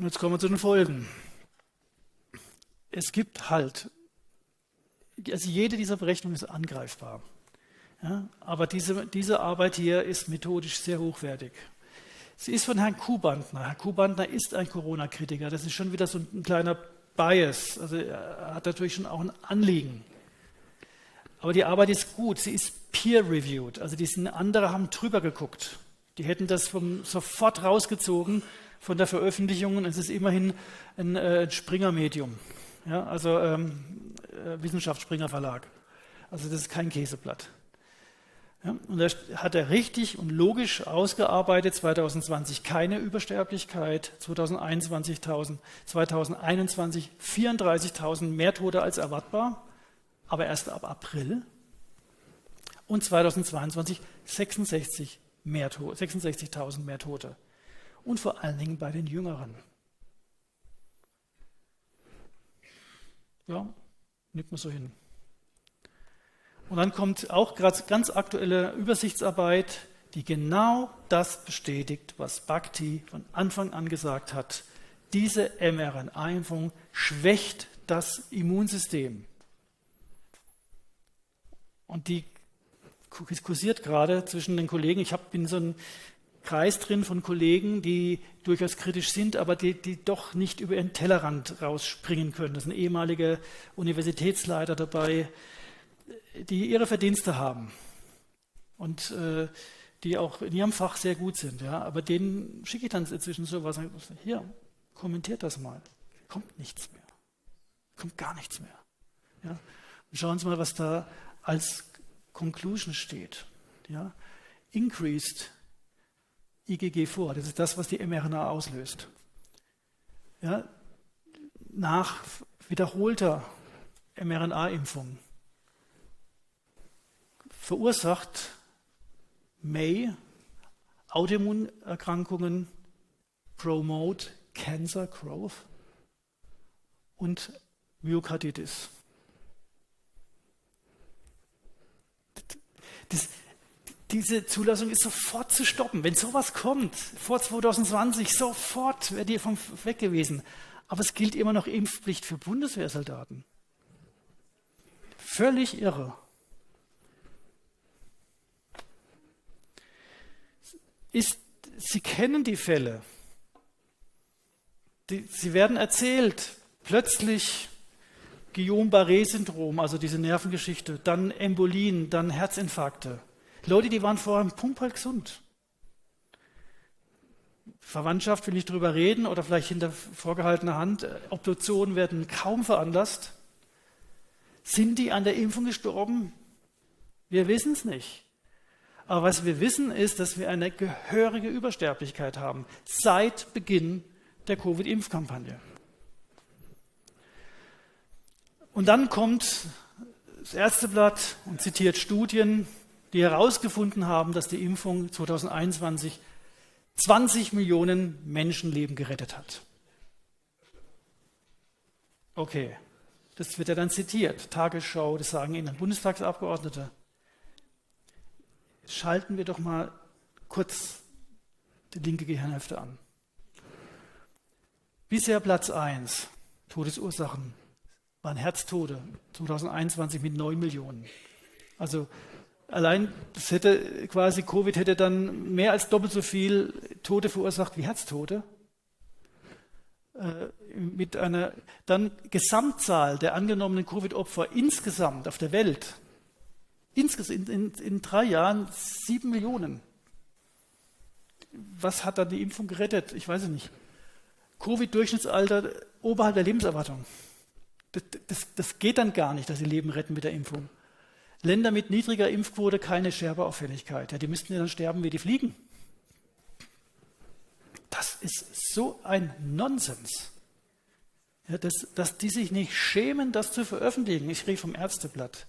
Und jetzt kommen wir zu den Folgen. Es gibt halt, also jede dieser Berechnungen ist angreifbar. Ja, aber diese, diese Arbeit hier ist methodisch sehr hochwertig. Sie ist von Herrn Kubantner. Herr Kubantner ist ein Corona-Kritiker. Das ist schon wieder so ein kleiner Bias. Also er hat natürlich schon auch ein Anliegen. Aber die Arbeit ist gut. Sie ist peer-reviewed. Also die andere haben drüber geguckt. Die hätten das vom, sofort rausgezogen von der Veröffentlichung. Es ist immerhin ein äh, Springer-Medium. Ja, also ähm, äh, Wissenschaftsspringer Verlag. Also das ist kein Käseblatt. Ja, und da hat er richtig und logisch ausgearbeitet, 2020 keine Übersterblichkeit, 2021 2021 34.000 mehr Tote als erwartbar, aber erst ab April. Und 2022 66.000 mehr, 66 mehr Tote. Und vor allen Dingen bei den Jüngeren. Ja, nimmt man so hin. Und dann kommt auch gerade ganz aktuelle Übersichtsarbeit, die genau das bestätigt, was Bhakti von Anfang an gesagt hat. Diese mRNA-Impfung schwächt das Immunsystem. Und die kursiert gerade zwischen den Kollegen. Ich bin so ein Kreis drin von Kollegen, die durchaus kritisch sind, aber die, die doch nicht über ihren Tellerrand rausspringen können. Das sind ehemalige Universitätsleiter dabei, die ihre Verdienste haben und äh, die auch in ihrem Fach sehr gut sind. Ja? Aber denen schicke ich dann inzwischen so was. Hier, kommentiert das mal. Kommt nichts mehr. Kommt gar nichts mehr. Ja? Und schauen Sie mal, was da als Conclusion steht. Ja? Increased IgG4, das ist das, was die mRNA auslöst. Ja? Nach wiederholter mRNA-Impfung verursacht May Autoimmunerkrankungen, promote cancer growth und Myokarditis. Das, diese Zulassung ist sofort zu stoppen. Wenn sowas kommt, vor 2020, sofort wäre die vom weg gewesen. Aber es gilt immer noch Impfpflicht für Bundeswehrsoldaten. Völlig irre. ist, sie kennen die Fälle. Die, sie werden erzählt. Plötzlich Guillaume-Barré-Syndrom, also diese Nervengeschichte, dann Embolien, dann Herzinfarkte. Leute, die waren vorher pumperl gesund. Verwandtschaft will nicht drüber reden oder vielleicht hinter vorgehaltener Hand. Obduktionen werden kaum veranlasst. Sind die an der Impfung gestorben? Wir wissen es nicht. Aber was wir wissen ist, dass wir eine gehörige Übersterblichkeit haben seit Beginn der Covid-Impfkampagne. Und dann kommt das erste Blatt und zitiert Studien, die herausgefunden haben, dass die Impfung 2021 20 Millionen Menschenleben gerettet hat. Okay, das wird ja dann zitiert. Tagesschau, das sagen Ihnen Bundestagsabgeordnete schalten wir doch mal kurz die linke Gehirnhälfte an. Bisher Platz 1, Todesursachen, waren Herztode 2021 mit 9 Millionen. Also allein das hätte quasi Covid hätte dann mehr als doppelt so viel Tote verursacht wie Herztote. Äh, mit einer dann Gesamtzahl der angenommenen Covid-Opfer insgesamt auf der Welt Insgesamt in, in, in drei Jahren sieben Millionen. Was hat dann die Impfung gerettet? Ich weiß es nicht. Covid-Durchschnittsalter oberhalb der Lebenserwartung. Das, das, das, geht dann gar nicht, dass sie Leben retten mit der Impfung. Länder mit niedriger Impfquote keine Scherbeauffälligkeit. Ja, die müssten ja dann sterben wie die Fliegen. Das ist so ein Nonsens. Ja, dass, dass die sich nicht schämen, das zu veröffentlichen. Ich rede vom Ärzteblatt.